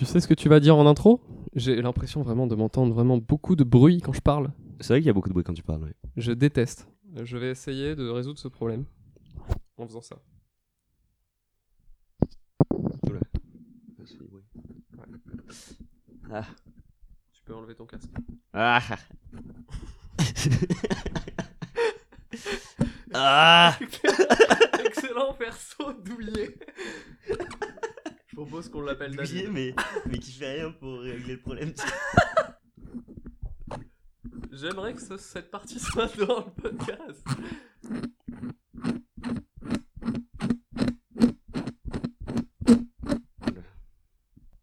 Tu sais ce que tu vas dire en intro? J'ai l'impression vraiment de m'entendre vraiment beaucoup de bruit quand je parle. C'est vrai qu'il y a beaucoup de bruit quand tu parles. ouais. Je déteste. Je vais essayer de résoudre ce problème en faisant ça. Ah. Tu peux enlever ton casque. Ah. ah. Excellent perso douillet. Propose qu'on l'appelle Douillet, mais, mais qui fait rien pour régler le problème. J'aimerais que ce- cette partie soit dans le podcast.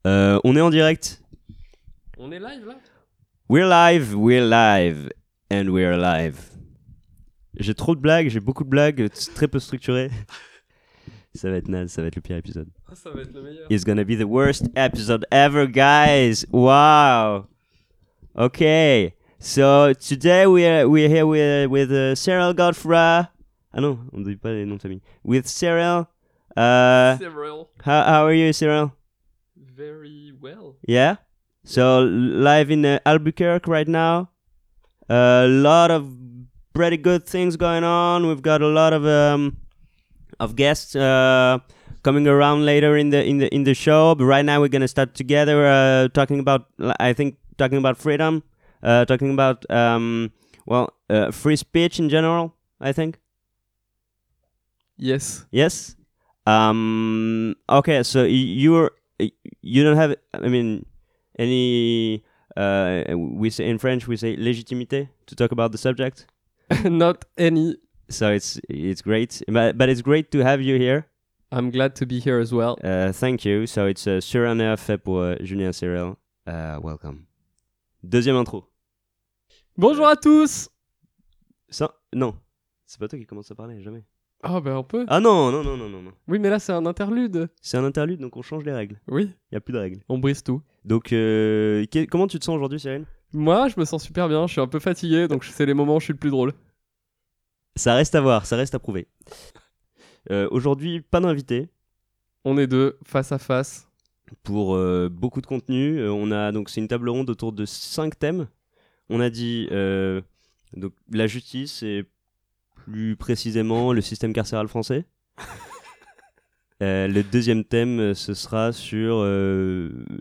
Euh, on est en direct. On est live là? We're live, we're live, and we're live. J'ai trop de blagues, j'ai beaucoup de blagues, c'est très peu structuré. Ça va être naze, ça va être le pire épisode. Ça va être le meilleur. It's gonna be the worst episode ever, guys. Wow. Okay. So today we are we're here with with uh, Cyril Godfra. Ah non, on ne dit pas les noms de famille. With Cyril. Uh, Several. how how are you, Cyril? Very well. Yeah. So live in uh, Albuquerque right now. A lot of pretty good things going on. We've got a lot of um of guests uh coming around later in the in the in the show. But right now we're gonna start together uh talking about I think talking about freedom, uh talking about um well uh, free speech in general. I think Yes. yes. Um. Okay. So you're you don't have I mean any uh we say in French we say légitimité to talk about the subject. Not any. So it's it's great, but but it's great to have you here. I'm glad to be here as well. Uh, thank you. So it's uh, fait pour euh, Julien Cyril. Uh, welcome. Deuxième intro. Bonjour à tous Ça non, c'est pas toi qui commence à parler jamais. Ah ben on peut. Ah non non non non non non. Oui mais là c'est un interlude. C'est un interlude donc on change les règles. Oui, Il y a plus de règles. on brise tout. Donc euh, que- comment tu te sens aujourd'hui, Cyril? Moi je me sens super bien, je suis un peu fatigué donc c'est les moments où je suis le plus drôle. Ça reste à voir, ça reste à prouver. Euh, Aujourd'hui, pas d'invité On est deux, face à face. pour euh, beaucoup de contenu. Euh, on a donc c'est une table ronde autour de cinq thèmes. On a dit donc la justice et plus précisément le système carcéral français. Le deuxième thème, ce sera sur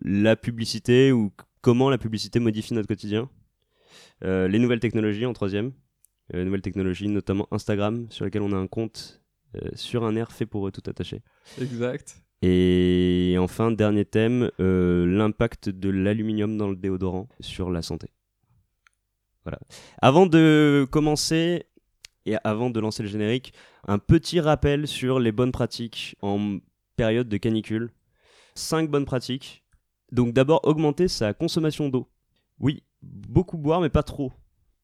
la publicité ou comment la publicité modifie notre quotidien. Les nouvelles technologies en troisième. Euh, nouvelles technologies, notamment Instagram, sur lequel on a un compte sur un air fait pour eux tout attaché. Exact. Et enfin, dernier thème, euh, l'impact de l'aluminium dans le déodorant sur la santé. Voilà. Avant de commencer et avant de lancer le générique, un petit rappel sur les bonnes pratiques en période de canicule. Cinq bonnes pratiques. Donc d'abord, augmenter sa consommation d'eau. Oui, beaucoup boire, mais pas trop.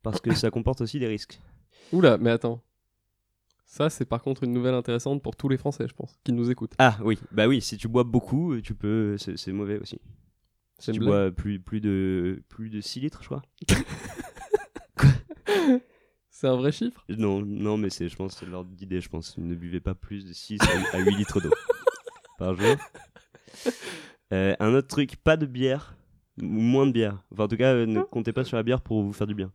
Parce que ça comporte aussi des risques. Oula, mais attends. Ça c'est par contre une nouvelle intéressante pour tous les Français je pense, qui nous écoutent. Ah oui, bah oui, si tu bois beaucoup, tu peux, c'est mauvais aussi. C'est tu blague bois plus, plus, de, plus de 6 litres, je crois. C'est un vrai chiffre? Non, non, mais c'est, je pense c'est l'ordre d'idée, je pense. Ne buvez pas plus de 6 à 8 litres d'eau par jour. Euh, un autre truc, pas de bière, ou moins de bière. Enfin, en tout cas, euh, ne comptez pas sur la bière pour vous faire du bien.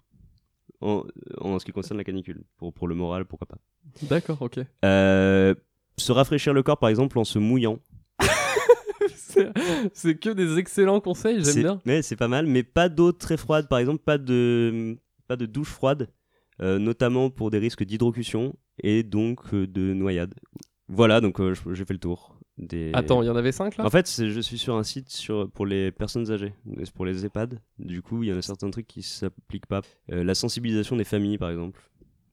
En, en ce qui concerne la canicule. Pour, pour le moral, pourquoi pas. D'accord, ok. Euh, se rafraîchir le corps, par exemple, en se mouillant. c'est que des excellents conseils, j'aime bien. Ouais, c'est pas mal, mais pas d'eau très froide, par exemple, pas de, pas de douche froide, euh, notamment pour des risques d'hydrocution et donc euh, de noyade. Voilà, donc euh, j'ai fait le tour. Des... Attends, il y en avait 5 là? En fait, je suis sur un site sur, pour les personnes âgées, pour les EHPAD. Du coup, il y en a certains trucs qui s'appliquent pas. Euh, la sensibilisation des familles, par exemple.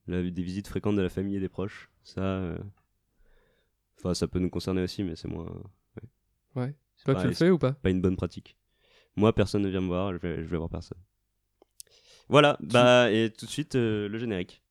La- des visites fréquentes de la famille et des proches. Ça, euh, enfin, ça peut nous concerner aussi, mais c'est moins. Ouais. c'est Toi pas- tu le fais ou pas? pas une bonne pratique. Moi, personne ne vient me voir, je vais, je vais voir personne. Voilà, bah, et tout de suite, le générique.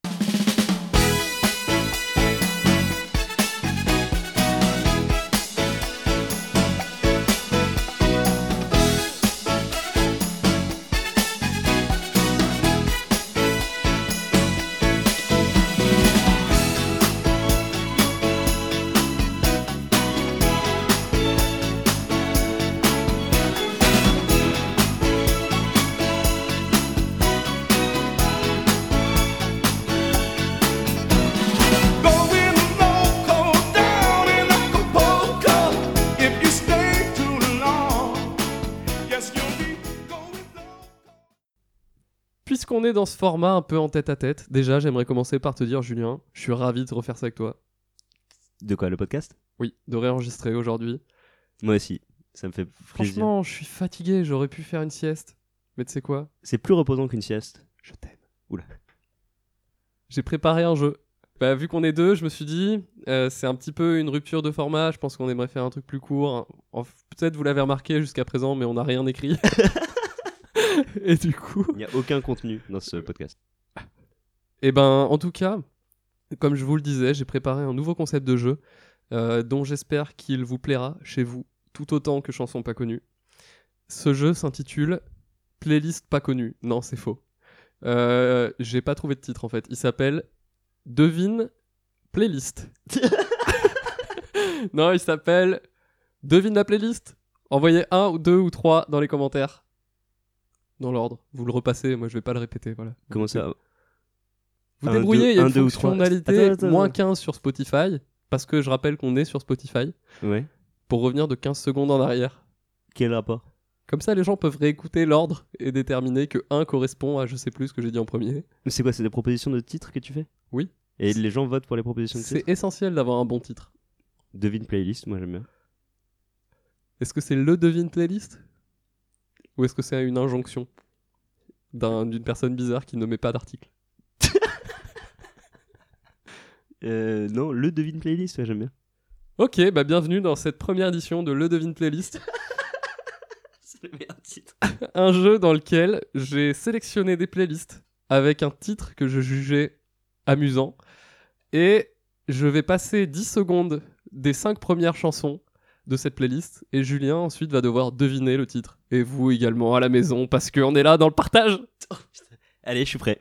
Puisqu'on est dans ce format un peu en tête à tête, déjà j'aimerais commencer par te dire, Julien, je suis ravi de refaire ça avec toi. De quoi, le podcast? Oui, de réenregistrer aujourd'hui. Moi aussi, ça me fait plaisir. Franchement, je suis fatigué, j'aurais pu faire une sieste. Mais tu sais quoi? C'est plus reposant qu'une sieste. Je t'aime. Oula. J'ai préparé un jeu. Bah, vu qu'on est deux, je me suis dit, euh, c'est un petit peu une rupture de format. Je pense qu'on aimerait faire un truc plus court. Peut-être vous l'avez remarqué jusqu'à présent, mais on n'a rien écrit. Et du coup, Il n'y a aucun contenu dans ce podcast. Et ben, en tout cas, comme je vous le disais, j'ai préparé un nouveau concept de jeu euh, dont j'espère qu'il vous plaira chez vous tout autant que chansons pas connues. Ce jeu s'intitule Playlist pas connue. Non, c'est faux. Euh, j'ai pas trouvé de titre en fait. Il s'appelle Devine Playlist. non, il s'appelle Devine la playlist. Envoyez un ou deux ou trois dans les commentaires. Dans l'ordre. Vous le repassez, moi je vais pas le répéter. Voilà. Comment ça Vous Un, débrouillez, deux- il y a un, une deux ou trois. fonctionnalité Attends, attends, moins attends. 15 sur Spotify, parce que je rappelle qu'on est sur Spotify, Ouais. pour revenir de 15 secondes en arrière. Quel rapport? Comme ça, les gens peuvent réécouter l'ordre et déterminer que 1 correspond à je sais plus ce que j'ai dit en premier. Mais C'est quoi C'est des propositions de titres que tu fais? Oui. Et les gens votent pour les propositions de C'est titres? essentiel d'avoir un bon titre. Devine playlist, moi j'aime bien. Est-ce que c'est le devine playlist? Ou est-ce que c'est une injonction d'un- d'une personne bizarre qui ne met pas d'article Euh, non, le devine playlist, ouais, j'aime bien. Ok, bah bienvenue dans cette première édition de Le Devine Playlist, C'est le meilleur titre. un jeu dans lequel j'ai sélectionné des playlists avec un titre que je jugeais amusant et je vais passer 10 secondes des 5 premières chansons de cette playlist et Julien ensuite va devoir deviner le titre et vous également à la maison parce qu'on est là dans le partage. Allez, je suis prêt.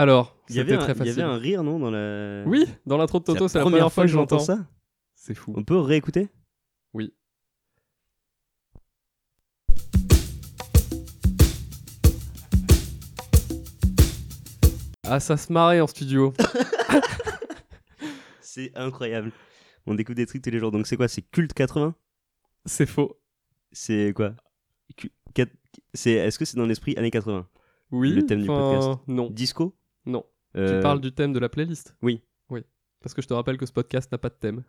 Alors, Il y, avait c'était un, très il y facile. avait un rire, non dans la... Oui, dans l'intro de Toto, c'est la première fois que j'entends. ça. C'est fou. On peut réécouter? Oui. Ah, ça se marrait en studio. C'est incroyable. On découvre des trucs tous les jours. Donc c'est quoi? C'est culte 80 C'est faux. C'est quoi? C'est Est-ce que c'est dans l'esprit années 80 Oui. Le thème du podcast. Non, Disco? Non. Euh, Tu parles du thème de la playlist? Oui. Oui. Parce que je te rappelle que ce podcast n'a pas de thème.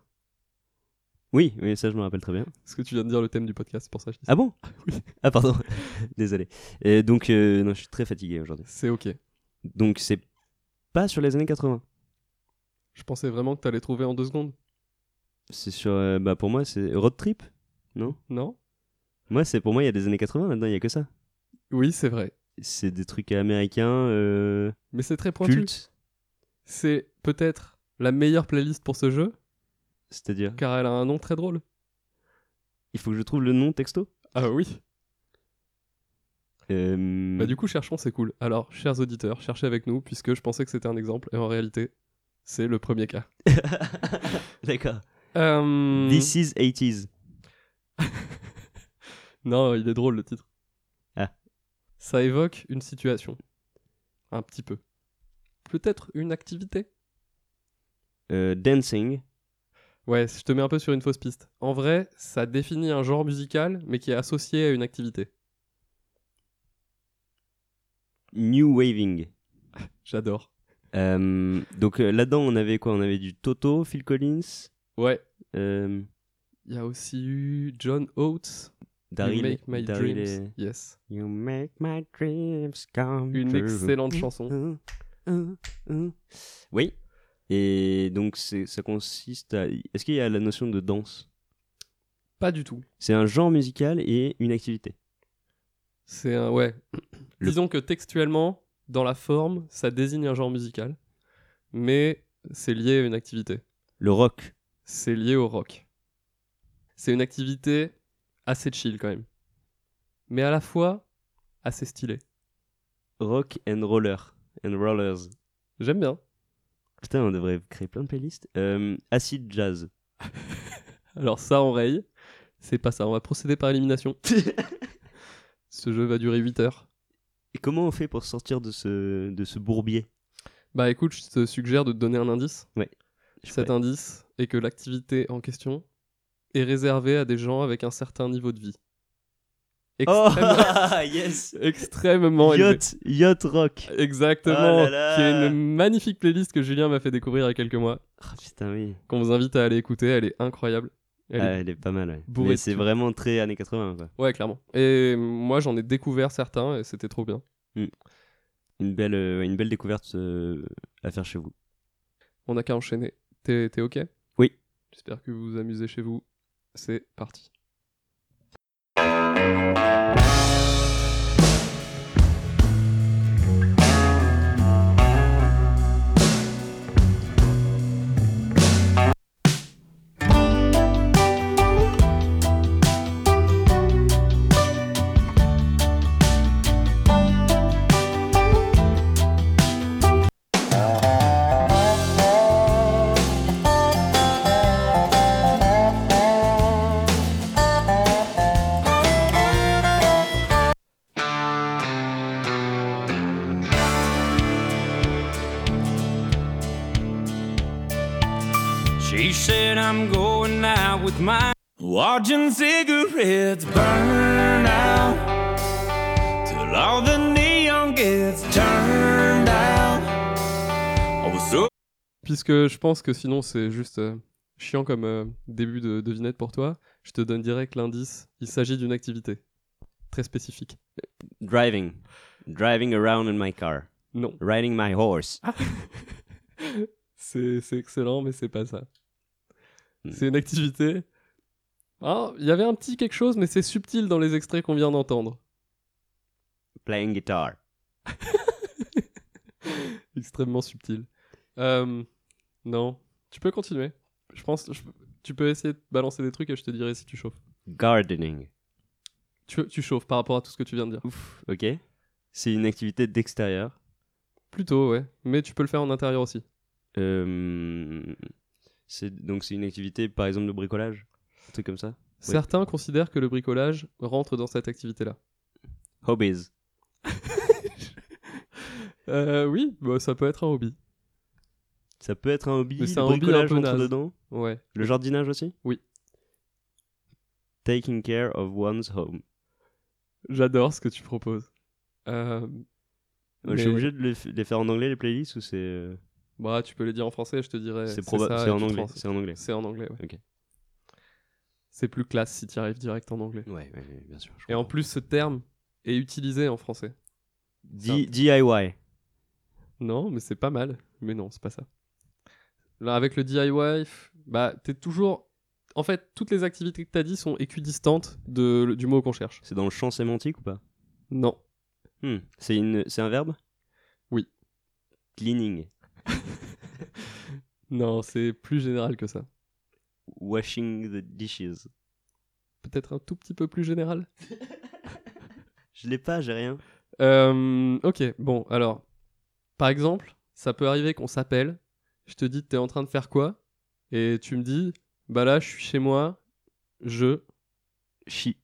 Oui, oui, ça je me rappelle très bien. Parce que tu viens de dire le thème du podcast, c'est pour ça que je dis ça. Ah bon? Oui. Ah pardon. Désolé. Et donc euh, non, je suis très fatigué aujourd'hui. C'est ok. Donc c'est pas sur les années 80. Je pensais vraiment que t'allais trouver en deux secondes. C'est sur euh, bah pour moi c'est road trip Non? Non? Moi c'est pour moi il y a des années 80 là-dedans, il y a que ça. Oui, c'est vrai. C'est des trucs américains euh, Mais c'est très pointu. C'est peut-être la meilleure playlist pour ce jeu, c'est-à-dire car elle a un nom très drôle. il faut que je trouve le nom texto? Ah oui Euh, Bah du coup, cherchons, c'est cool. Alors, chers auditeurs, cherchez avec nous, puisque je pensais que c'était un exemple, et en réalité, c'est le premier cas. D'accord. Euh, This is 80s. Non, il est drôle le titre. Ça évoque une situation. Un petit peu. Peut-être une activité? Euh, dancing. Ouais, je te mets un peu sur une fausse piste. En vrai, ça définit un genre musical, mais qui est associé à une activité. New waving. J'adore. Euh, donc euh, là-dedans, on avait quoi? On avait du Toto, Phil Collins, Ouais. Il y a aussi eu John Oates. Daryl. You Make My Daryl Dreams. et- Yes. You make my dreams come Une true. excellente chanson. Uh, uh, uh. Oui. Et donc ça consiste à. Est-ce qu'il y a la notion de danse? Pas du tout. C'est un genre musical et une activité. C'est un. Ouais. Le- Disons que textuellement, dans la forme, ça désigne un genre musical. Mais c'est lié à une activité. Le rock. C'est lié au rock. C'est une activité assez chill quand même. Mais à la fois assez stylée. Rock and roller. And rollers. J'aime bien. Putain, on devrait créer plein de playlists. Euh, acid jazz. Alors ça, on raye. C'est pas ça. On va procéder par élimination. Ce jeu va durer 8 heures. Et comment on fait pour sortir de ce, de ce bourbier? Bah écoute, je te suggère de te donner un indice. Suis Cet prêt. indice est que l'activité en question est réservée à des gens avec un certain niveau de vie. Oh Extrêmement, yes extrêmement élevé. Yacht, yacht rock. Exactement. Oh là là. Qui est une magnifique playlist que Julien m'a fait découvrir il y a quelques mois. Ah, putain, oui. Qu'on vous invite à aller écouter. Elle est incroyable. Elle Ah, est- elle est pas mal, ouais. bourrée c'est vraiment très années 80, quoi. Ouais, clairement. Et moi, j'en ai découvert certains et c'était trop bien. Une belle, euh, une belle découverte euh, à faire chez vous. On n'a qu'à enchaîner. T'es t'es OK? Oui. J'espère que vous vous amusez chez vous. C'est parti. Puisque je pense que sinon c'est juste euh, chiant comme euh, début de devinette pour toi, je te donne direct l'indice. Il s'agit d'une activité très spécifique. Driving. Driving around in my car. Non. Riding my horse. C'est c'est excellent, mais c'est pas ça. Hmm. C'est une activité. Ah, il y avait un petit quelque chose, mais c'est subtil dans les extraits qu'on vient d'entendre. Playing guitar. Extrêmement subtil. Euh, non, tu peux continuer. Je pense, je- tu peux essayer de balancer des trucs et je te dirai si tu chauffes. Gardening. Tu, tu chauffes par rapport à tout ce que tu viens de dire. Ouf, ok. C'est une activité d'extérieur. Plutôt, ouais. Mais tu peux le faire en intérieur aussi. Euh, donc c'est une activité, par exemple, de bricolage, un truc comme ça? Certains considèrent que le bricolage rentre dans cette activité-là. Hobbies. Euh, oui, bah, ça peut être un hobby. Ça peut être un hobby. C'est un hobby bricolage un peu rentre naze. dedans. Ouais. Le jardinage aussi. Oui. Taking care of one's home. J'adore ce que tu proposes. Euh, Euh, Je suis obligé de les, faire en anglais les playlists ou c'est euh, Bah, tu peux les dire en français, je te dirais. c'est probable en anglais. C'est en anglais. C'est en anglais, ouais. Ok. C'est plus classe si tu arrives direct en anglais. Ouais, ouais, ouais, bien sûr. Et en plus, ce terme est utilisé en français. D- DIY. Non, mais c'est pas mal. Mais non, c'est pas ça. Là, avec le DIY, bah, t'es toujours. En fait, toutes les activités que t'as dit sont équidistantes de, du mot qu'on cherche. C'est dans le champ sémantique ou pas? Non. Hmm, C'est une c'est un verbe? Oui. Cleaning. Non, c'est plus général que ça. Washing the dishes. Peut-être un tout petit peu plus général? Je l'ai pas, j'ai rien. Euh, ok, bon, alors. Par exemple, ça peut arriver qu'on s'appelle. Je te dis, t'es en train de faire quoi? Et tu me dis, bah là, je suis chez moi. Je. Chi.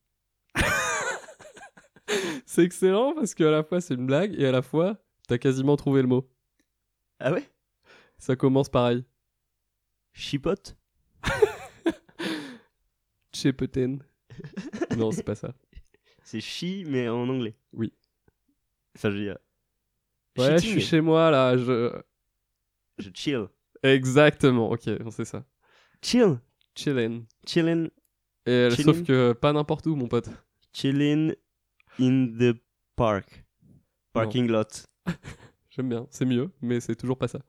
C'est excellent parce qu'à la fois, c'est une blague et à la fois, t'as quasiment trouvé le mot. Ah ouais? Ça commence pareil. Chipote? Chepeten. non, c'est pas ça. C'est chi mais en anglais. Oui. Enfin, je veux dire. Ouais, je suis chez moi là. Je... Je chill. Exactement, ok, c'est ça. Chill. Chillin. Chillin'. Et euh, Chilling. sauf que pas n'importe où, mon pote. Chillin' in the park. Parking lot. J'aime bien, c'est mieux, mais c'est toujours pas ça.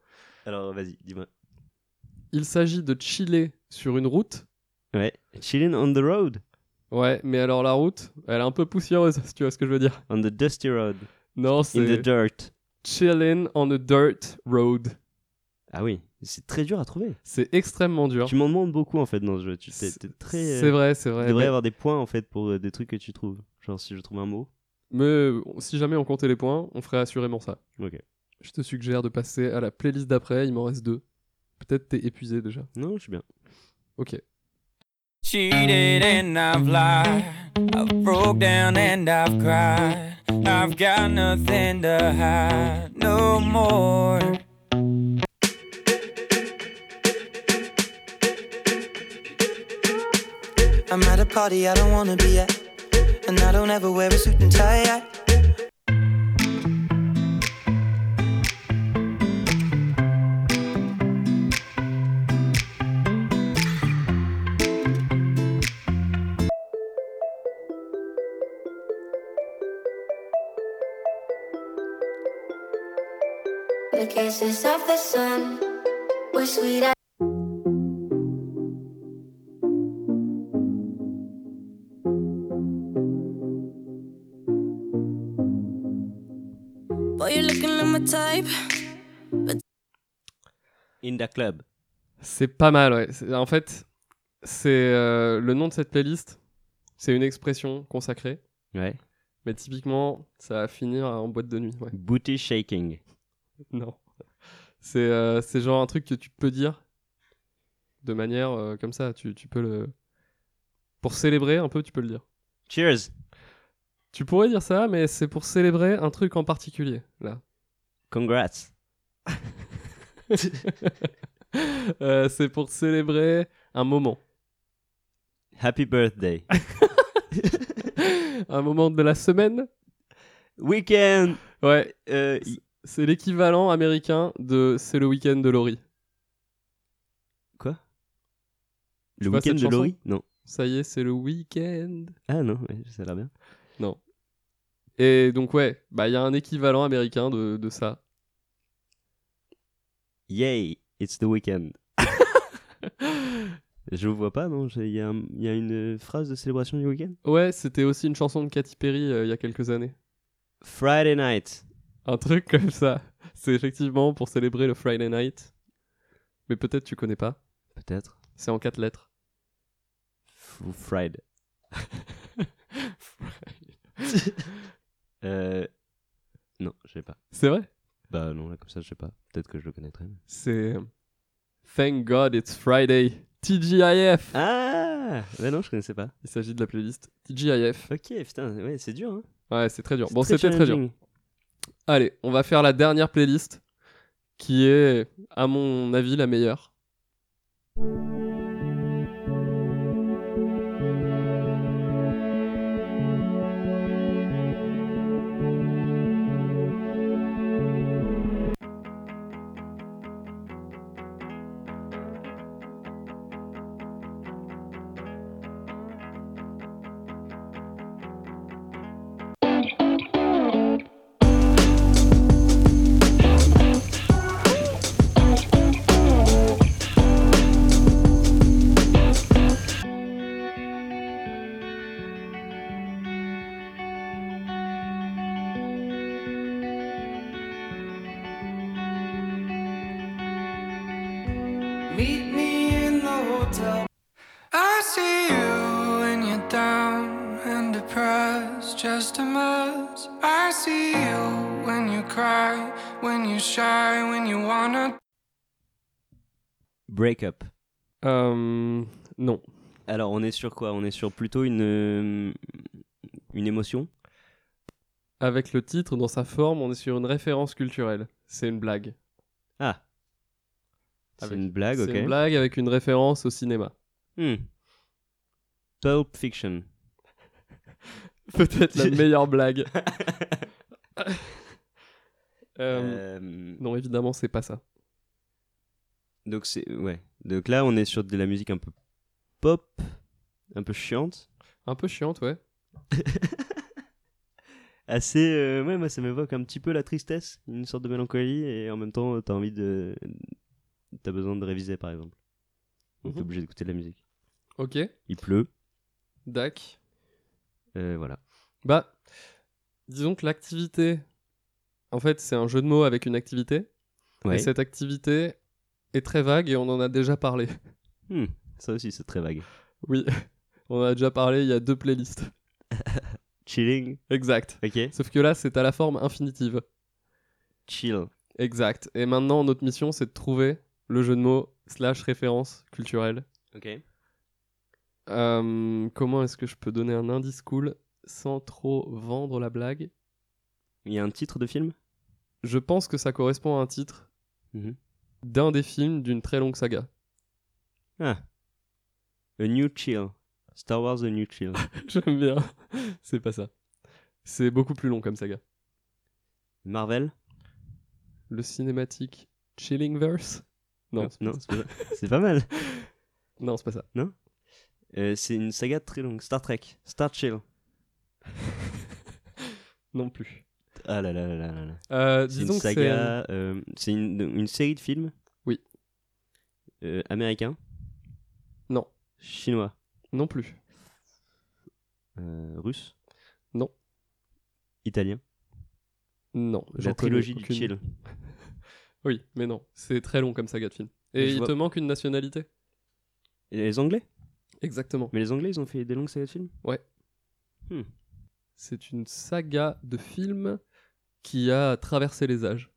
Alors, vas-y, dis-moi. Il s'agit de chiller sur une route. Ouais. Chillin' on the road. Ouais, mais alors la route, elle est un peu poussiéreuse, si tu vois ce que je veux dire. On the dusty road. Non, In the c'est dirt. chillin' on a dirt road. Ah oui, c'est très dur à trouver. C'est extrêmement dur. Tu m'en demandes beaucoup en fait dans ce jeu. Tu t'es, t'es très. C'est vrai, c'est Tu vrai. devrais mais- avoir des points en fait pour euh, des trucs que tu trouves. Genre si je trouve un mot. Mais euh, si jamais on comptait les points, on ferait assurément ça. Ok. Je te suggère de passer à la playlist d'après, il m'en reste deux. Peut-être t'es épuisé déjà. Non, je suis bien. Ok. Cheated and I've lied. I've broke down and I've cried. I've got nothing to hide no more. I'm at a party I don't wanna be at, and I don't ever wear a suit and tie. At. The kisses of the sun were sweet. Boy, you're looking like my type. In the club. C'est pas mal, ouais. En fait, c'est euh, le nom de cette playlist, c'est une expression consacrée. Ouais. Mais typiquement, ça va finir en boîte de nuit. Ouais. Booty shaking. Non. C'est euh, c'est genre un truc que tu peux dire de manière euh, comme ça. Tu, tu peux le. Pour célébrer un peu, tu peux le dire. Cheers. Tu pourrais dire ça, mais c'est pour célébrer un truc en particulier, là. Congrats. Euh, c'est pour célébrer un moment. Happy birthday. un moment de la semaine. Weekend. Ouais, Euh, c'est l'équivalent américain de c'est le week-end de Laurie. Quoi? Le week-end de Laurie Non. Ça y est, c'est le week-end. Ah non, ouais, ça a l'air bien. Et donc, ouais, bah, il y a un équivalent américain de, de ça. Yay, it's the weekend. Je vous vois pas, non? Il y, y a une phrase de célébration du week-end? Ouais, c'était aussi une chanson de Katy Perry euh, il y a quelques années. Friday night. Un truc comme ça. C'est effectivement pour célébrer le Friday night. Mais peut-être tu connais pas. Peut-être. C'est en quatre lettres. F- Friday. euh... Non, je sais pas. C'est vrai? Bah non, là comme ça, je sais pas. Peut-être que je le connaîtrais. mais- C'est Thank God It's Friday. TGIF. Ah Bah non, je connaissais pas. Il s'agit de la playlist TGIF. Ok, putain, ouais, c'est dur. Hein. Ouais, c'est très dur. Bon, c'était très dur. Allez, on va faire la dernière playlist qui est, à mon avis, la meilleure. Meet me in the hotel. I see you when you're down and depressed, just a mess. I see you when you cry, when you're shy, when you wanna. Break up. Euh, non. Alors, on est sur quoi? On est sur plutôt une, une émotion? Avec le titre dans sa forme, on est sur une référence culturelle. C'est une blague. Ah C'est une blague, ok. C'est une blague avec une référence au cinéma. Hmm. Pulp Fiction. Peut-être la meilleure blague. Euh, Euh, Non, évidemment, c'est pas ça. donc, c'est. Ouais. Donc là, on est sur de la musique un peu pop, un peu chiante. Un peu chiante, ouais. Assez. euh, ouais, moi, ça m'évoque un petit peu la tristesse, une sorte de mélancolie, et en même temps, t'as envie de. T'as besoin de réviser, par exemple. Donc, t'es Mhm. obligé d'écouter de la musique. Ok. Il pleut. Dac. Euh, voilà. Bah, disons que l'activité, en fait, c'est un jeu de mots avec une activité. Ouais. Et cette activité est très vague et on en a déjà parlé. Hmm, Ça aussi, c'est très vague. Oui, on en a déjà parlé, il y a deux playlists. Chilling. Exact. Ok. Sauf que là, c'est à la forme infinitive. Chill. Exact. Et maintenant, notre mission, c'est de trouver le jeu de mots slash référence culturelle. Ok. Euh, comment est-ce que je peux donner un indice cool sans trop vendre la blague? Il y a un titre de film? Je pense que ça correspond à un titre Mhm. d'un des films d'une très longue saga. Ah. A New Chill. Star Wars A New Chill. J'aime bien. c'est pas ça. C'est beaucoup plus long comme saga. Marvel? Le cinématique Chillingverse Non, c'est non pas- c'est pas, mal. non, c'est pas ça. Euh, c'est une saga très longue. Star Trek. Star Chill. Non plus. Ah là là là là là là. Euh, C'est une que c'est saga. euh, c'est une, une série de films? Oui. Euh, américain? Non. Chinois? Non plus. Euh, Russe? Non. Italien? Non. La trilogie du aucune. chill. Oui, mais non. C'est très long comme saga de film. Et Je il vois- te manque une nationalité. Et les Anglais? Exactement. Mais les Anglais, ils ont fait des longues sagas de films? C'est une saga de films qui a traversé les âges.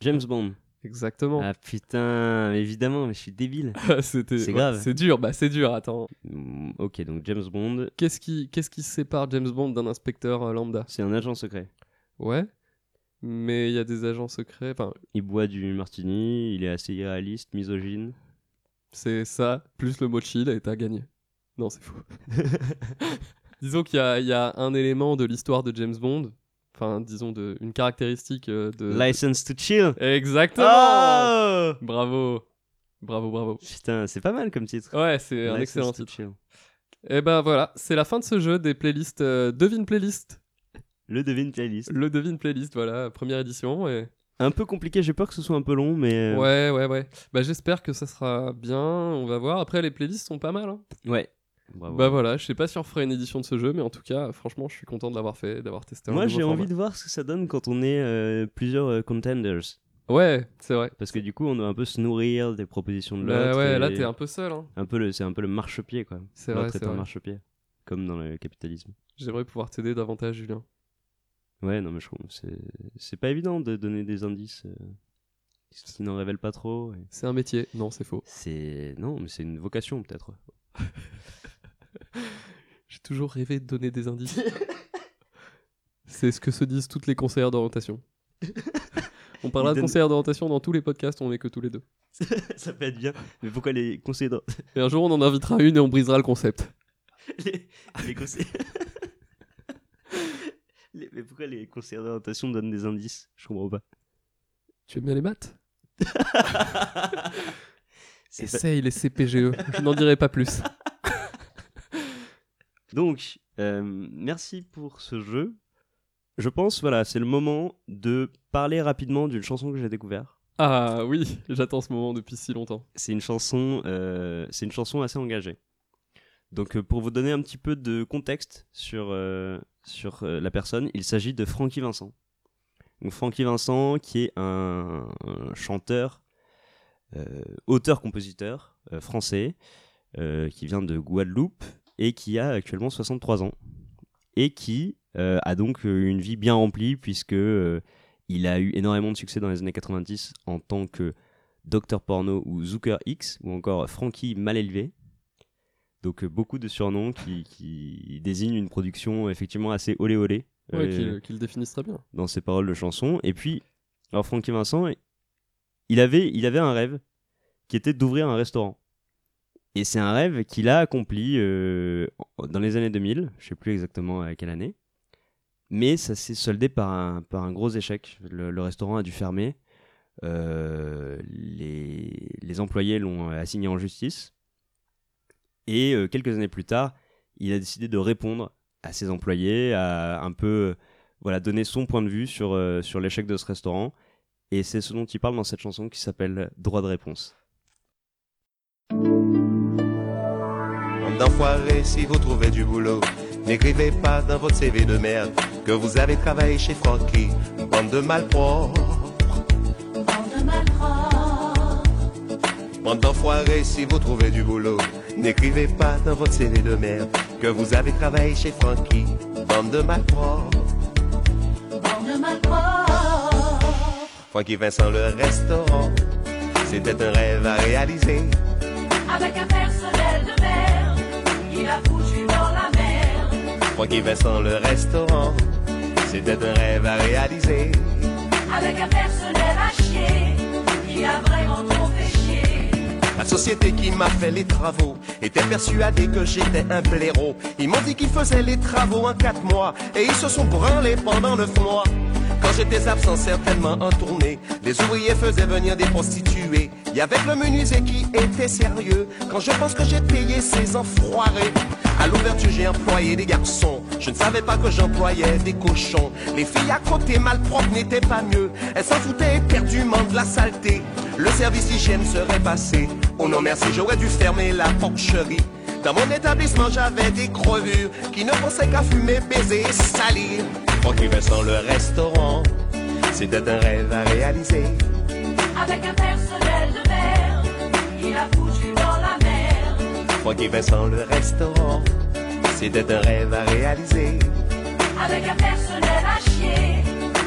James Bond. Exactement. Ah putain, évidemment, mais je suis débile. C'était c'est ouais, grave. c'est dur, bah c'est dur, attends. Mm, ok, donc James Bond, Qu'est-ce qui qu'est-ce qui sépare James Bond d'un inspecteur euh, lambda? C'est un agent secret. Ouais. Mais il y a des agents secrets, enfin, Il boit du martini, il est assez irréaliste, misogyne. c'est ça, plus le mot chill et t'as gagné. Non, c'est faux. disons qu'il y a, il y a un élément de l'histoire de James Bond, enfin, disons, de, une caractéristique euh, de. License to chill. Exactement Oh Bravo Bravo, bravo. Putain, c'est pas mal comme titre. Ouais, c'est un excellent titre. chill. Et ben voilà, c'est la fin de ce jeu des playlists. euh, devine playlist. Le devine playlist. Le devine playlist, voilà, première édition. Et... Un peu compliqué, j'ai peur que ce soit un peu long, mais. euh, Ouais, ouais, ouais. Bah j'espère que ça sera bien, on va voir. Après, les playlists sont pas mal. Hein. Ouais. Bravo. Bah voilà, je sais pas si on ferait une édition de ce jeu, mais en tout cas, franchement, je suis content de l'avoir fait, d'avoir testé un Moi, j'ai envie de voir ce que ça donne quand on est euh, plusieurs euh, contenders. Ouais, c'est vrai. Parce que du coup, on doit un peu se nourrir des propositions de l'autre. Bah ouais, là, t'es un peu seul. Hein. un peu le, c'est un peu le marchepied quoi. C'est vrai, L'autre c'est est un marchepied, comme dans le capitalisme. J'aimerais pouvoir t'aider davantage, Julien. Ouais, non mais je trouve c'est c'est pas évident de donner des indices euh, qui n'en révèlent pas trop. et C'est un métier. Non, c'est faux. C'est non, mais c'est une vocation peut-être. J'ai toujours rêvé de donner des indices. c'est ce que se disent toutes les conseillères d'orientation. On parlera de conseillères d'orientation dans tous les podcasts, on est que tous les deux. ça peut être bien. Mais pourquoi les conseillers d'or- Et un jour, on en invitera une et on brisera le concept. les, les conseillers Les- mais pourquoi les conseillers d'orientation donnent des indices? Je comprends pas. Tu aimes bien les maths? C'est pas- Essaye les CPGE. Je n'en dirai pas plus. Donc, euh, merci pour ce jeu. Je pense, voilà, c'est le moment de parler rapidement d'une chanson que j'ai découverte. Ah oui, j'attends ce moment depuis si longtemps. C'est une chanson, euh, c'est une chanson assez engagée. Donc, euh, pour vous donner un petit peu de contexte sur euh, sur euh, la personne, il s'agit de Francky Vincent. Donc, Vincent, qui est un, chanteur, euh, auteur-compositeur euh, français, qui vient de Guadeloupe et qui a actuellement 63 ans et qui a donc une vie bien remplie puisque il a eu énormément de succès dans les années 90 en tant que Docteur Porno ou Zucker X ou encore Frankie Mal élevé. Donc euh, beaucoup de surnoms qui, qui désignent une production effectivement assez olé olé Ouais, euh, qu'ils le définissent très bien. dans ses paroles de chansons. Et puis, alors Francky Vincent, il avait, il avait un rêve qui était d'ouvrir un restaurant. Et c'est un rêve qu'il a accompli euh, dans les années 2000, je sais plus exactement à quelle année. Mais ça s'est soldé par un, par un gros échec. Le, le restaurant a dû fermer. Euh, les, les employés l'ont assigné en justice. Et euh, quelques années plus tard, il a décidé de répondre à ses employés, à un peu voilà, donner son point de vue sur, euh, sur l'échec de ce restaurant. Et c'est ce dont il parle dans cette chanson qui s'appelle Droit de réponse. I'm d'enfoirés, si vous trouvez du boulot, n'écrivez pas dans votre CV de merde que vous avez travaillé chez Frankie. Bande de malpropres. Bande d'enfoirés, si vous trouvez du boulot, n'écrivez pas dans votre CV de merde que vous avez travaillé chez Frankie. Bande de malpropres. Frankie Vincent, le restaurant, c'était un rêve à réaliser. Avec un personnel de merde, il a foutu dans la merde. Francky Vincent, le restaurant, c'était un rêve à réaliser. Avec un personnel à chier, il a vraiment trop. La société qui m'a fait les travaux était persuadée que j'étais un blaireau. Ils m'ont dit qu'ils faisaient les travaux en quatre mois et ils se sont branlés pendant neuf mois. Quand j'étais absent, certainement en tournée, les ouvriers faisaient venir des prostituées. Y avait le menuisier qui était sérieux. Quand je pense que j'ai payé ces enfoirés. À l'ouverture, j'ai employé des garçons. Je ne savais pas que j'employais des cochons. Les filles à côté malpropres n'étaient pas mieux. Elles s'en foutaient éperdument de la saleté. Le service hygiène serait passé. Oh non merci, j'aurais dû fermer la porcherie. Dans mon établissement, j'avais des crevures qui ne pensaient qu'à fumer, baiser et salir. Francky Vincent, le restaurant, c'était un rêve à réaliser. Avec un personnel de merde, il a foutu dans la merde. Francky Vincent, le restaurant, c'était un rêve à réaliser. Avec un personnel à chier,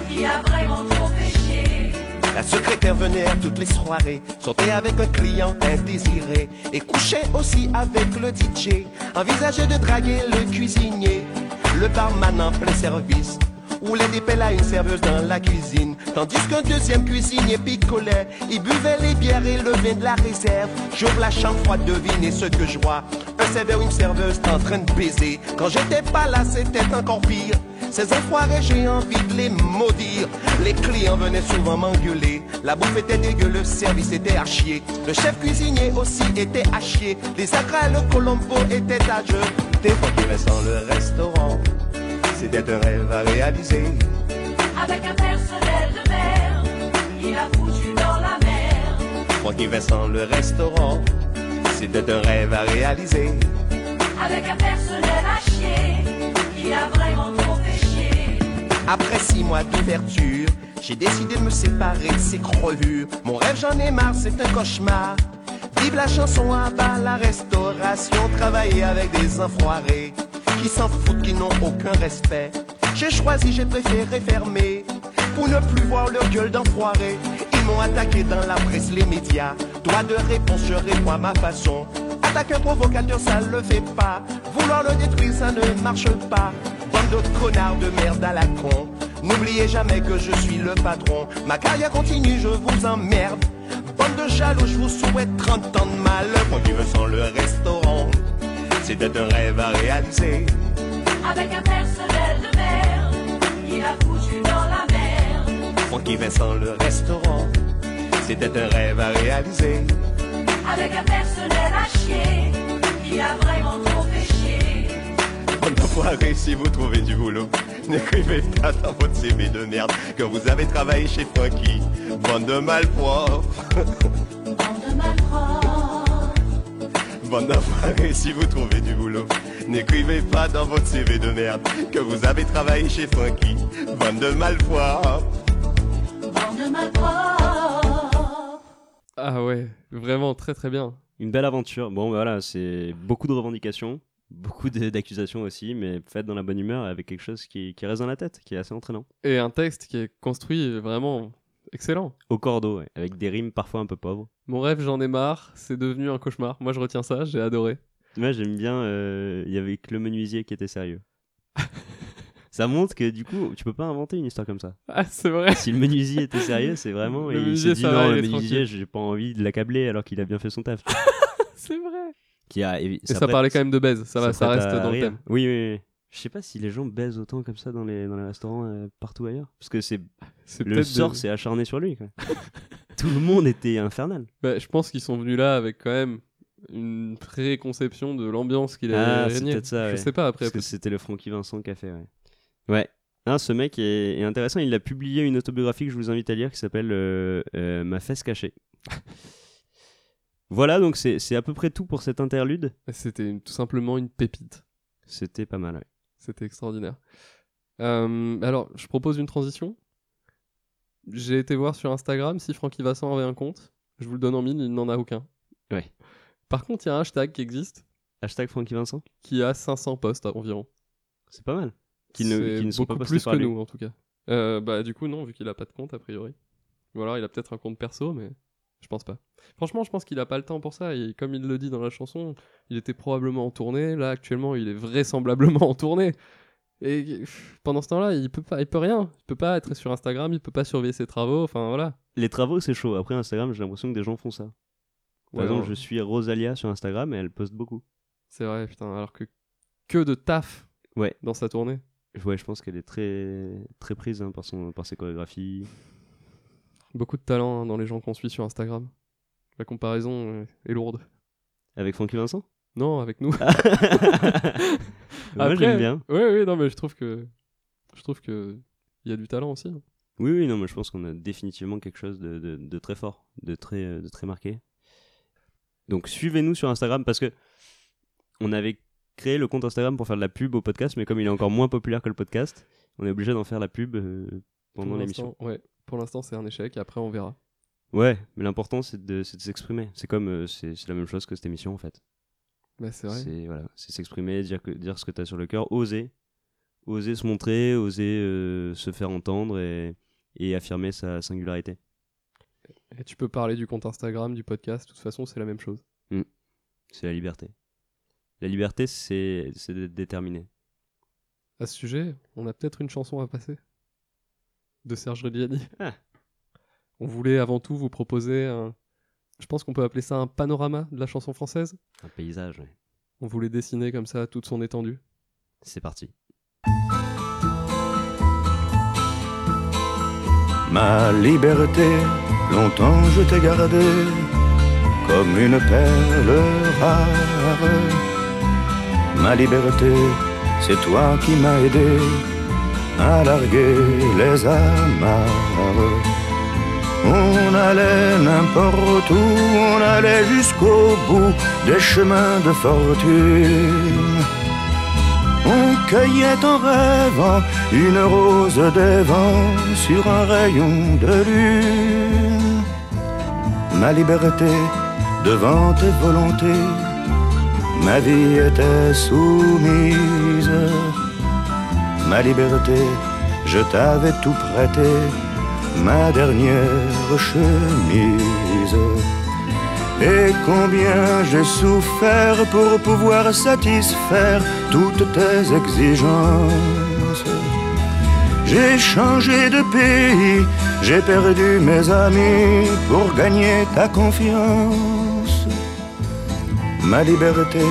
il a vraiment trop chier. La secrétaire venait à toutes les soirées, sortait avec un client indésiré et couchait aussi avec le DJ. Envisageait de draguer le cuisinier, le barman en plein service. Roulait des pelles à une serveuse dans la cuisine, tandis qu'un deuxième cuisinier picolait. Il buvait les bières et le vin de la réserve. J'ouvre la chambre froide, devinez ce que je vois. Un serveur, une serveuse en train de baiser. Quand j'étais pas là, c'était encore pire. Ces enfoirés, j'ai envie de les maudire. Les clients venaient souvent m'engueuler. La bouffe était dégueu, le service était à chier. Le chef cuisinier aussi était à chier. Les le colombo étaient à jeu. Qui Vincent le restaurant, c'était un rêve à réaliser. Avec un personnel de merde, il a foutu dans la merde. Francky Vincent le restaurant, c'était un rêve à réaliser. Avec un personnel à chier, il a vraiment trop chier. Après six mois d'ouverture, j'ai décidé de me séparer de ces crevures. Mon rêve, j'en ai marre, c'est un cauchemar. Vive la chanson à bas la restauration, travailler avec des enfoirés qui s'en foutent, qui n'ont aucun respect. J'ai choisi, j'ai préféré fermer pour ne plus voir leur gueule d'enfoirés. Ils m'ont attaqué dans la presse, les médias. Droit de réponse, je réponds à ma façon. Attaquer un provocateur, ça le fait pas. Vouloir le détruire, ça ne marche pas. Bande de connards de merde à la con. N'oubliez jamais que je suis le patron. Ma carrière continue, je vous emmerde. Bande de jaloux, je vous souhaite 30 ans de malheur. Moi qui me sens le restaurant. C'était un rêve à réaliser. Avec un personnel de merde, il a foutu dans la merde. Francky Vincent, le restaurant. C'était un rêve à réaliser. Avec un personnel à chier, il a vraiment trop fait chier. Bande d'enfoirés, si vous trouvez du boulot, n'écrivez pas dans votre CV de merde que vous avez travaillé chez Francky. Bande de malpropres. Bande d'enfoirés, si vous trouvez du boulot, n'écrivez pas dans votre CV de merde que vous avez travaillé chez Francky. Bande de malpropres. Bande de malpropres. Ah ouais, vraiment très très bien. Une belle aventure. Bon, bah voilà, c'est beaucoup de revendications, beaucoup d'accusations aussi, mais faites dans la bonne humeur et avec quelque chose qui, qui reste dans la tête, qui est assez entraînant. Et un texte qui est construit vraiment excellent. Au cordeau, ouais, avec des rimes parfois un peu pauvres. Mon rêve, j'en ai marre, c'est devenu un cauchemar. Moi, je retiens ça, j'ai adoré. Moi, j'aime bien, euh, il y avait que le menuisier qui était sérieux. ça montre que du coup, tu peux pas inventer une histoire comme ça. Ah, c'est vrai. Si le menuisier était sérieux, c'est vraiment. Le et il s'est dit ça va, non, le menuisier, j'ai pas envie de l'accabler alors qu'il a bien fait son taf. c'est vrai. Qui a, et Et ça, parlait quand même de baise, ça va, ça reste dans le rire. thème. Oui, oui, oui. Je sais pas si les gens baisent autant comme ça dans les, dans les restaurants euh, partout ailleurs. Parce que c'est le sort de- s'est acharné sur lui. quoi. Tout le monde était infernal. Bah, je pense qu'ils sont venus là avec quand même une préconception de l'ambiance qu'il Ah, avait c'est régné. peut-être ça. Je ouais. sais pas après. Parce que c'était le Francky Vincent qui a fait. Ouais. Ouais. Ah, ce mec est, est intéressant. Il a publié une autobiographie que je vous invite à lire qui s'appelle euh, euh, Ma fesse cachée. Voilà, donc c'est c'est à peu près tout pour cette interlude. C'était tout simplement une pépite. C'était pas mal, ouais. C'était extraordinaire. Euh, alors, je propose une transition. J'ai été voir sur Instagram si Francky Vincent avait un compte. Je vous le donne en mine, il n'en a aucun. Ouais. Par contre, il y a un hashtag qui existe Hashtag Francky Vincent, qui a 500 posts environ. c'est pas mal. Qui ne, qui ne sont beaucoup pas plus que lui. nous en tout cas. Euh, bah du coup non, vu qu'il a pas de compte a priori. Ou alors il a peut-être un compte perso, mais je pense pas. Franchement, je pense qu'il a pas le temps pour ça. Et comme il le dit dans la chanson, il était probablement en tournée. Là actuellement, il est vraisemblablement en tournée. Et pendant ce temps-là, il peut pas, il peut rien. Il peut pas être sur Instagram, il peut pas surveiller ses travaux. Enfin voilà. Les travaux, c'est chaud. Après Instagram, j'ai l'impression que des gens font ça. Par Ouais, exemple, je suis Rosalia sur Instagram et elle poste beaucoup. C'est vrai, putain. Alors que que de taf. Ouais. Dans sa tournée. Ouais, je pense qu'elle est très, très prise hein, par, son, par ses chorégraphies. Beaucoup de talent hein, dans les gens qu'on suit sur Instagram. La comparaison est lourde. Avec Francky Vincent? Non, avec nous. Moi, Après- j'aime bien. Oui, oui, non, mais je trouve que. Je trouve que. Il y a du talent aussi. hein. Oui, oui, non, mais je pense qu'on a définitivement quelque chose de, de- de très fort, de très, euh, de très marqué. Donc suivez-nous sur Instagram parce que on avait créé le compte Instagram pour faire de la pub au podcast, mais comme il est encore moins populaire que le podcast, on est obligé d'en faire la pub euh, pendant l'émission. Ouais, pour l'instant, c'est un échec. Après, on verra. Ouais, mais l'important c'est de, s'exprimer. C'est comme euh, c'est la même chose que cette émission en fait. Bah, c'est vrai. C'est voilà, s'exprimer, dire que dire ce que tu as sur le cœur, oser, oser se montrer, oser euh, se faire entendre et, et affirmer sa singularité. Et tu peux parler du compte Instagram, du podcast. De toute façon, c'est la même chose. C'est la liberté. La liberté, c'est c'est d'être déterminé. À ce sujet, on a peut-être une chanson à passer. De Serge Reggiani. Ah. On voulait avant tout vous proposer un. Je pense qu'on peut appeler ça un panorama de la chanson française. Un paysage, ouais. On voulait dessiner comme ça toute son étendue. C'est parti. Ma liberté, longtemps je t'ai gardée comme une perle rare. Ma liberté, c'est toi qui m'as aidé à larguer les amarres. On allait n'importe où, on allait jusqu'au bout des chemins de fortune. On cueillait en rêvant une rose des vents sur un rayon de lune. Ma liberté devant tes volontés, ma vie était soumise. Ma liberté, je t'avais tout prêté, ma dernière chemise. Et combien j'ai souffert pour pouvoir satisfaire toutes tes exigences. J'ai changé de pays, j'ai perdu mes amis pour gagner ta confiance. Ma liberté,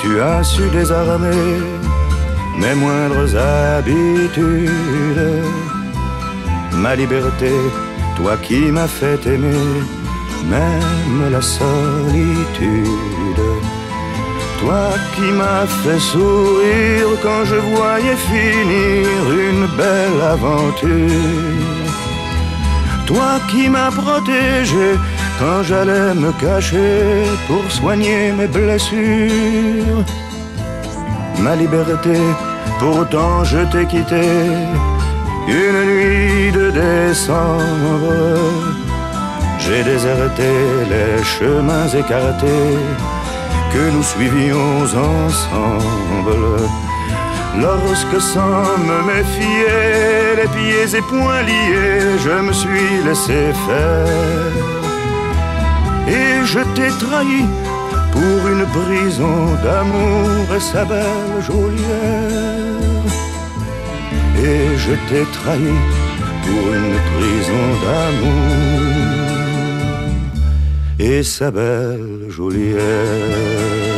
tu as su désarmer mes moindres habitudes. Ma liberté, toi qui m'as fait aimer, même la solitude. Toi qui m'as fait sourire quand je voyais finir une belle aventure. Toi qui m'as protégé quand j'allais me cacher pour soigner mes blessures. Ma liberté, pourtant je t'ai quitté une nuit de décembre. J'ai déserté les chemins écartés que nous suivions ensemble. Lorsque sans me méfier, les pieds et poings liés, je me suis laissé faire. Et je t'ai trahi pour une prison d'amour et sa belle geôlière. Et je t'ai trahi pour une prison d'amour et sa belle geôlière.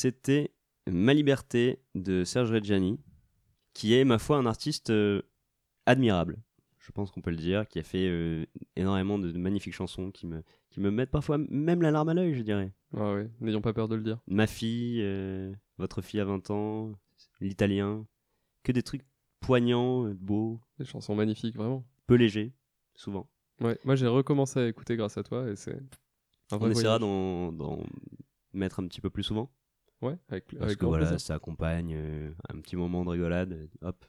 C'était Ma liberté de Serge Reggiani, qui est, ma foi, un artiste euh, admirable. Je pense qu'on peut le dire, qui a fait euh, énormément de, de magnifiques chansons qui me, qui me mettent parfois même la larme à l'œil, je dirais. Ah ouais, n'ayons pas peur de le dire. Ma fille, euh, votre fille à 20 ans, l'italien, que des trucs poignants, beaux, Des chansons magnifiques, vraiment. peu légers, souvent. Ouais, moi j'ai recommencé à écouter grâce à toi et c'est On essaiera d'en mettre un petit peu plus souvent. Ouais, avec, Parce avec que voilà, plaisir. ça accompagne euh, un petit moment de rigolade. Hop.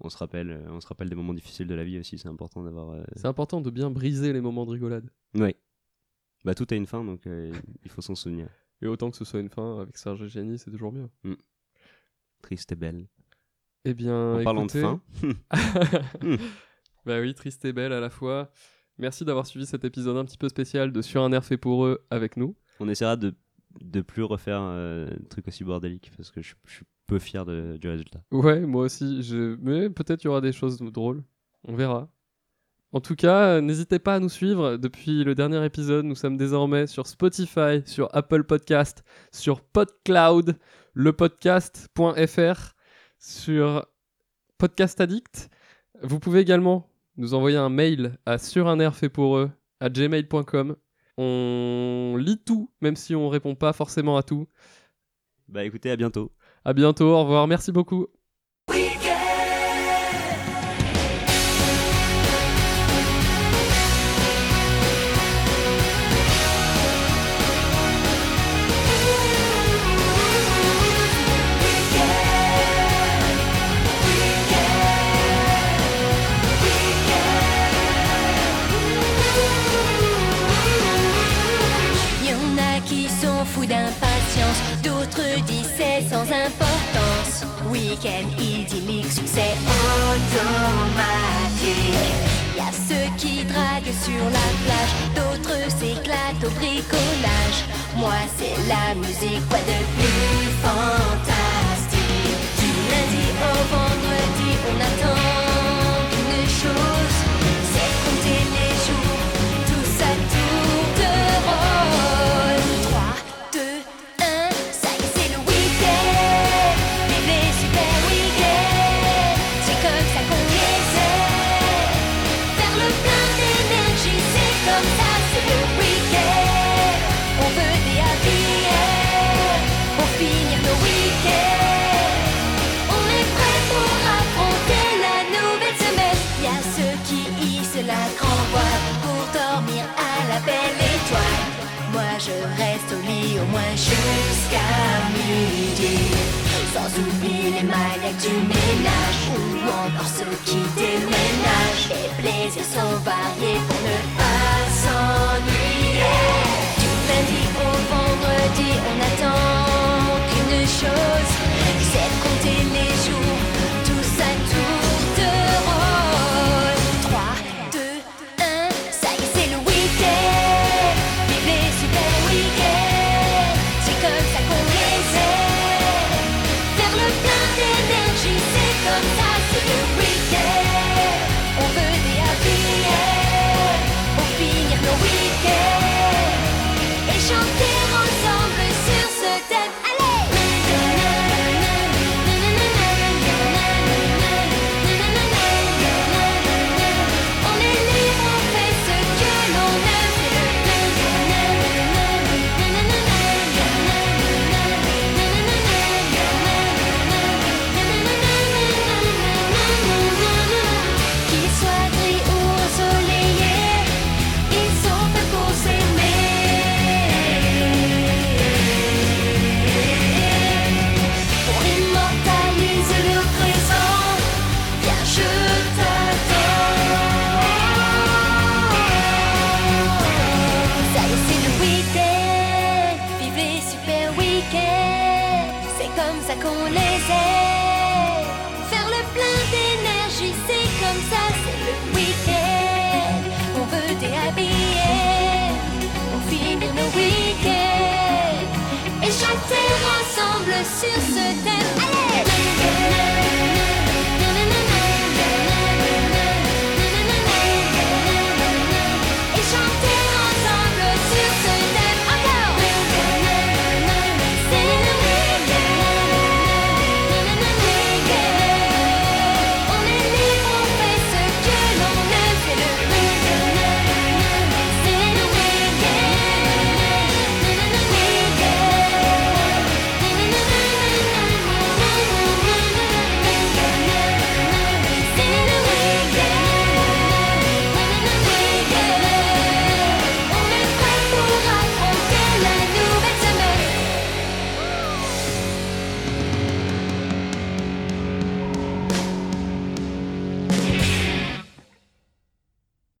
On se rappelle, euh, on se rappelle des moments difficiles de la vie aussi. C'est important d'avoir. euh, C'est important de bien briser les moments de rigolade. Ouais. Bah tout a une fin, donc euh, il faut s'en souvenir. Et autant que ce soit une fin avec Serge et Gianni, c'est toujours bien. Triste et belle. Eh bien, En parlant de fin, bah oui, triste et belle à la fois. Merci d'avoir suivi cet épisode un petit peu spécial de Sur un air fait pour eux avec nous. on essaiera de de plus refaire euh, un truc aussi bordélique parce que je, je suis peu fier de- du résultat. Ouais, moi aussi. Je... Mais peut-être il y aura des choses drôles. On verra. En tout cas, euh, n'hésitez pas à nous suivre. Depuis le dernier épisode, nous sommes désormais sur Spotify, sur Apple Podcast, sur PodCloud, lepodcast.fr, sur Podcast Addict. Vous pouvez également nous envoyer un mail à sur un air fait pour eux à gmail.com. On lit tout, même si on répond pas forcément à tout. Bah écoutez, à bientôt. À bientôt, au revoir, merci beaucoup. Week-end idyllique, succès automatique. Y a ceux qui draguent sur la plage, d'autres s'éclatent au bricolage. Moi c'est la musique, quoi de plus fantastique. Au moins jusqu'à midi. Sans oublier les maniaques du ménage ou encore ceux qui déménagent. Les plaisirs sont variés